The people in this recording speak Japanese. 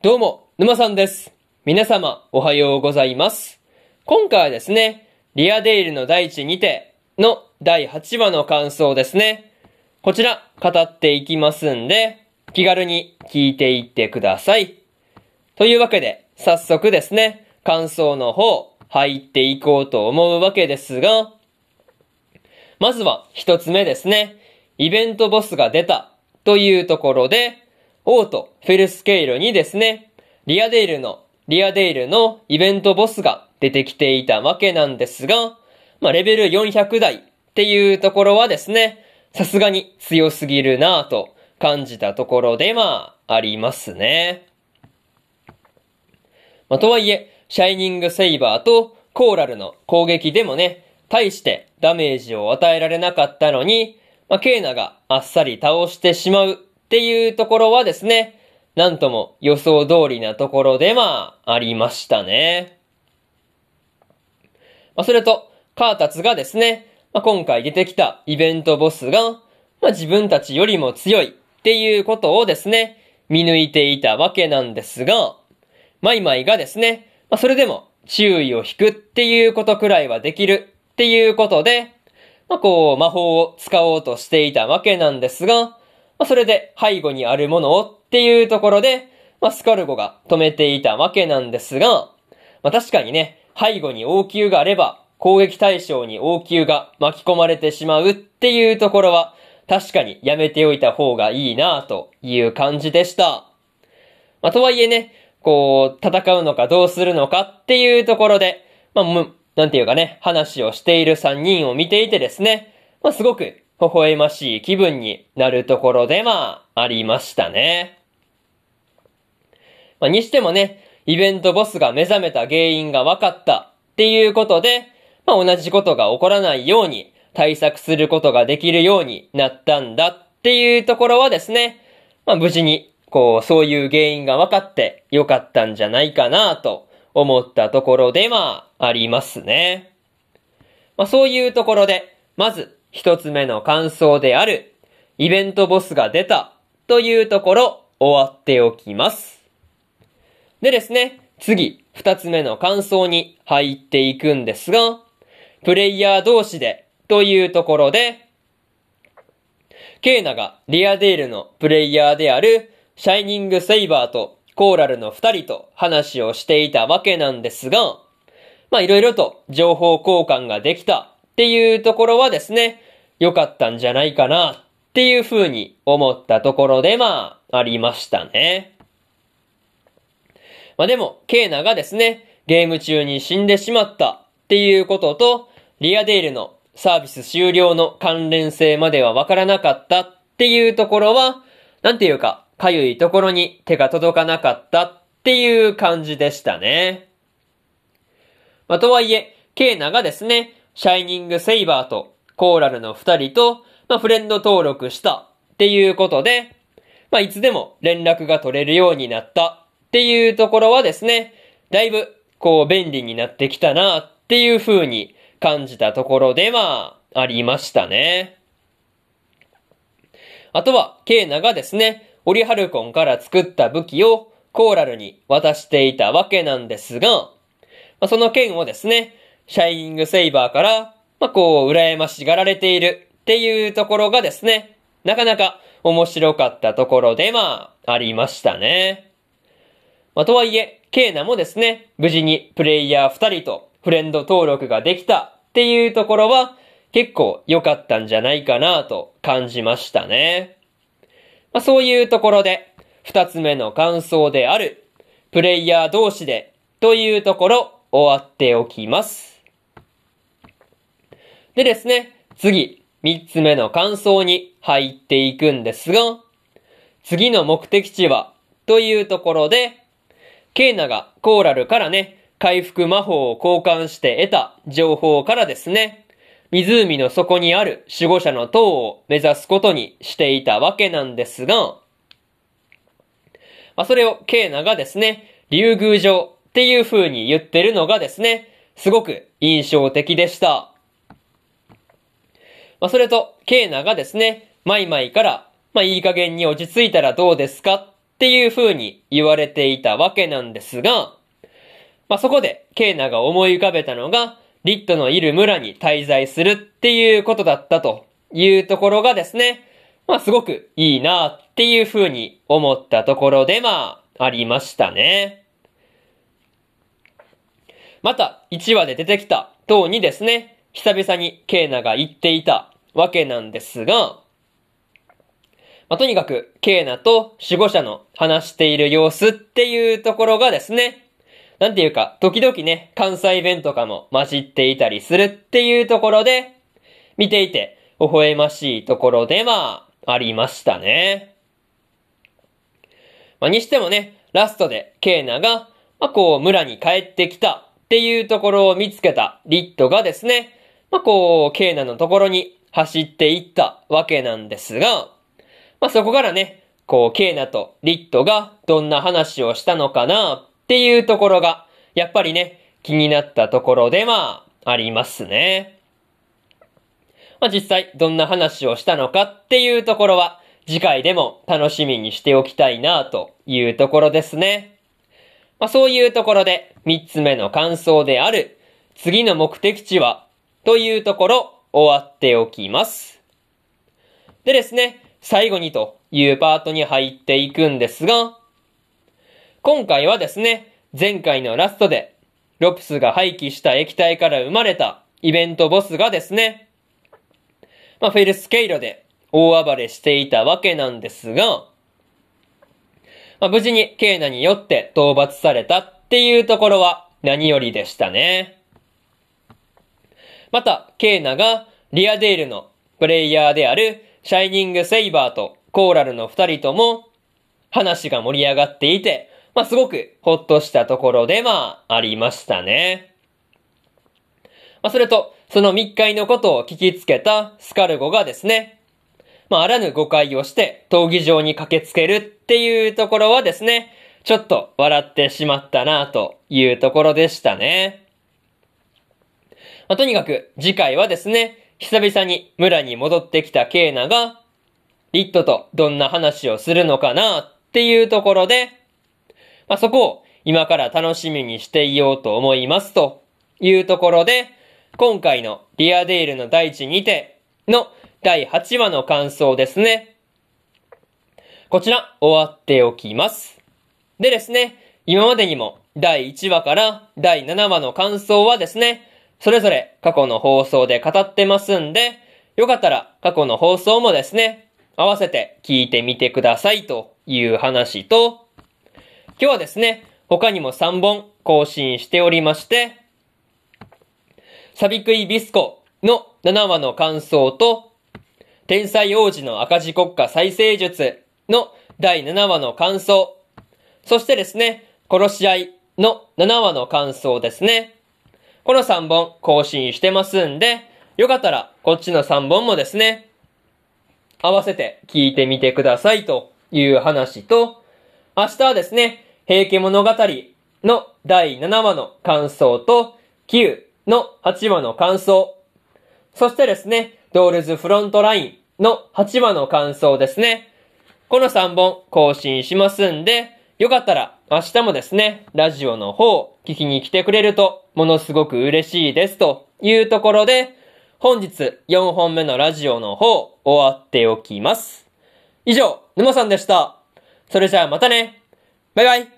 どうも、沼さんです。皆様、おはようございます。今回はですね、リアデイルの大地にての第8話の感想ですね。こちら、語っていきますんで、気軽に聞いていってください。というわけで、早速ですね、感想の方、入っていこうと思うわけですが、まずは一つ目ですね。イベントボスが出たというところで、オート、フェルスケイルにですね、リアデイルの、リアデイルのイベントボスが出てきていたわけなんですが、まあ、レベル400台っていうところはですね、さすがに強すぎるなぁと感じたところでまあ、ありますね。まあ、とはいえ、シャイニングセイバーとコーラルの攻撃でもね、対してダメージを与えられなかったのに、まあ、ケーナがあっさり倒してしまうっていうところはですね、なんとも予想通りなところでまあ、ありましたね。まあ、それと、カータツがですね、まあ、今回出てきたイベントボスが、まあ、自分たちよりも強いっていうことをですね、見抜いていたわけなんですが、マイマイがですね、まあ、それでも注意を引くっていうことくらいはできるっていうことで、まあ、こう、魔法を使おうとしていたわけなんですが、まあ、それで背後にあるものをっていうところで、まあ、スカルゴが止めていたわけなんですが、まあ、確かにね、背後に応急があれば、攻撃対象に応急が巻き込まれてしまうっていうところは、確かにやめておいた方がいいなという感じでした。まあ、とはいえね、こう、戦うのかどうするのかっていうところで、まあ、む、なんていうかね、話をしている3人を見ていてですね、まあ、すごく微笑ましい気分になるところで、まあ、りましたね。まあ、にしてもね、イベントボスが目覚めた原因が分かったっていうことで、まあ、同じことが起こらないように対策することができるようになったんだっていうところはですね、まあ、無事に、こう、そういう原因が分かってよかったんじゃないかなと思ったところで、まあ、ありますね。まあ、そういうところで、まず、一つ目の感想である、イベントボスが出たというところ、終わっておきます。でですね、次、二つ目の感想に入っていくんですが、プレイヤー同士でというところで、ケーナがリアデールのプレイヤーであるシャイニングセイバーとコーラルの二人と話をしていたわけなんですが、まあいろいろと情報交換ができたっていうところはですね、良かったんじゃないかなっていう風に思ったところでまあありましたね。まあでも、ケーナがですね、ゲーム中に死んでしまったっていうことと、リアデールのサービス終了の関連性まではわからなかったっていうところは、なんていうか、かゆいところに手が届かなかったっていう感じでしたね。まあとはいえ、ケーナがですね、シャイニングセイバーとコーラルの二人と、まあフレンド登録したっていうことで、まあいつでも連絡が取れるようになったっていうところはですね、だいぶ、こう、便利になってきたなっていう風に感じたところで、まあ、りましたね。あとは、ケーナがですね、オリハルコンから作った武器をコーラルに渡していたわけなんですが、ま、その剣をですね、シャイニングセイバーから、まあ、こう、羨ましがられているっていうところがですね、なかなか面白かったところで、まあ、ありましたね。まあ、とはいえ、ケーナもですね、無事にプレイヤー2人とフレンド登録ができたっていうところは結構良かったんじゃないかなと感じましたね。まあ、そういうところで、2つ目の感想である、プレイヤー同士でというところ終わっておきます。でですね、次、3つ目の感想に入っていくんですが、次の目的地はというところで、ケーナがコーラルからね、回復魔法を交換して得た情報からですね、湖の底にある守護者の塔を目指すことにしていたわけなんですが、まあ、それをケーナがですね、竜宮城っていう風に言ってるのがですね、すごく印象的でした。まあ、それと、ケーナがですね、マイマイから、まあ、いい加減に落ち着いたらどうですかっていう風に言われていたわけなんですが、まあ、そこでケイナが思い浮かべたのが、リットのいる村に滞在するっていうことだったというところがですね、まあ、すごくいいなっていう風に思ったところで、まあ、ありましたね。また、1話で出てきた塔にですね、久々にケイナが言っていたわけなんですが、まあ、とにかく、ケイナと守護者の話している様子っていうところがですね、なんていうか、時々ね、関西弁とかも混じっていたりするっていうところで、見ていて、微笑ましいところでは、ありましたね。まあ、にしてもね、ラストでケイナが、まあ、こう、村に帰ってきたっていうところを見つけたリットがですね、まあ、こう、ケイナのところに走っていったわけなんですが、まあ、そこからね、こう、ケイナとリットがどんな話をしたのかなっていうところが、やっぱりね、気になったところではありますね。まあ、実際どんな話をしたのかっていうところは、次回でも楽しみにしておきたいなというところですね。まあ、そういうところで三つ目の感想である次の目的地はというところ終わっておきます。でですね、最後にというパートに入っていくんですが、今回はですね、前回のラストで、ロプスが廃棄した液体から生まれたイベントボスがですね、まあ、フェルスケイロで大暴れしていたわけなんですが、まあ、無事にケーナによって討伐されたっていうところは何よりでしたね。また、ケーナがリアデールのプレイヤーであるシャイニングセイバーとコーラルの二人とも話が盛り上がっていて、まあ、すごくほっとしたところでまあ、ありましたね。まあ、それと、その密会のことを聞きつけたスカルゴがですね、まあ、あらぬ誤解をして闘技場に駆けつけるっていうところはですね、ちょっと笑ってしまったなというところでしたね。まあ、とにかく次回はですね、久々に村に戻ってきたケイナが、リットとどんな話をするのかなっていうところで、まあ、そこを今から楽しみにしていようと思いますというところで、今回のリアデールの大地にての第8話の感想ですね。こちら終わっておきます。でですね、今までにも第1話から第7話の感想はですね、それぞれ過去の放送で語ってますんで、よかったら過去の放送もですね、合わせて聞いてみてくださいという話と、今日はですね、他にも3本更新しておりまして、サビクイビスコの7話の感想と、天才王子の赤字国家再生術の第7話の感想、そしてですね、殺し合いの7話の感想ですね。この3本更新してますんで、よかったらこっちの3本もですね、合わせて聞いてみてくださいという話と、明日はですね、平家物語の第7話の感想と、9の8話の感想、そしてですね、ドールズフロントラインの8話の感想ですね。この3本更新しますんで、よかったら明日もですね、ラジオの方聞きに来てくれるとものすごく嬉しいですというところで、本日4本目のラジオの方終わっておきます。以上、沼さんでした。それじゃあまたね。バイバイ。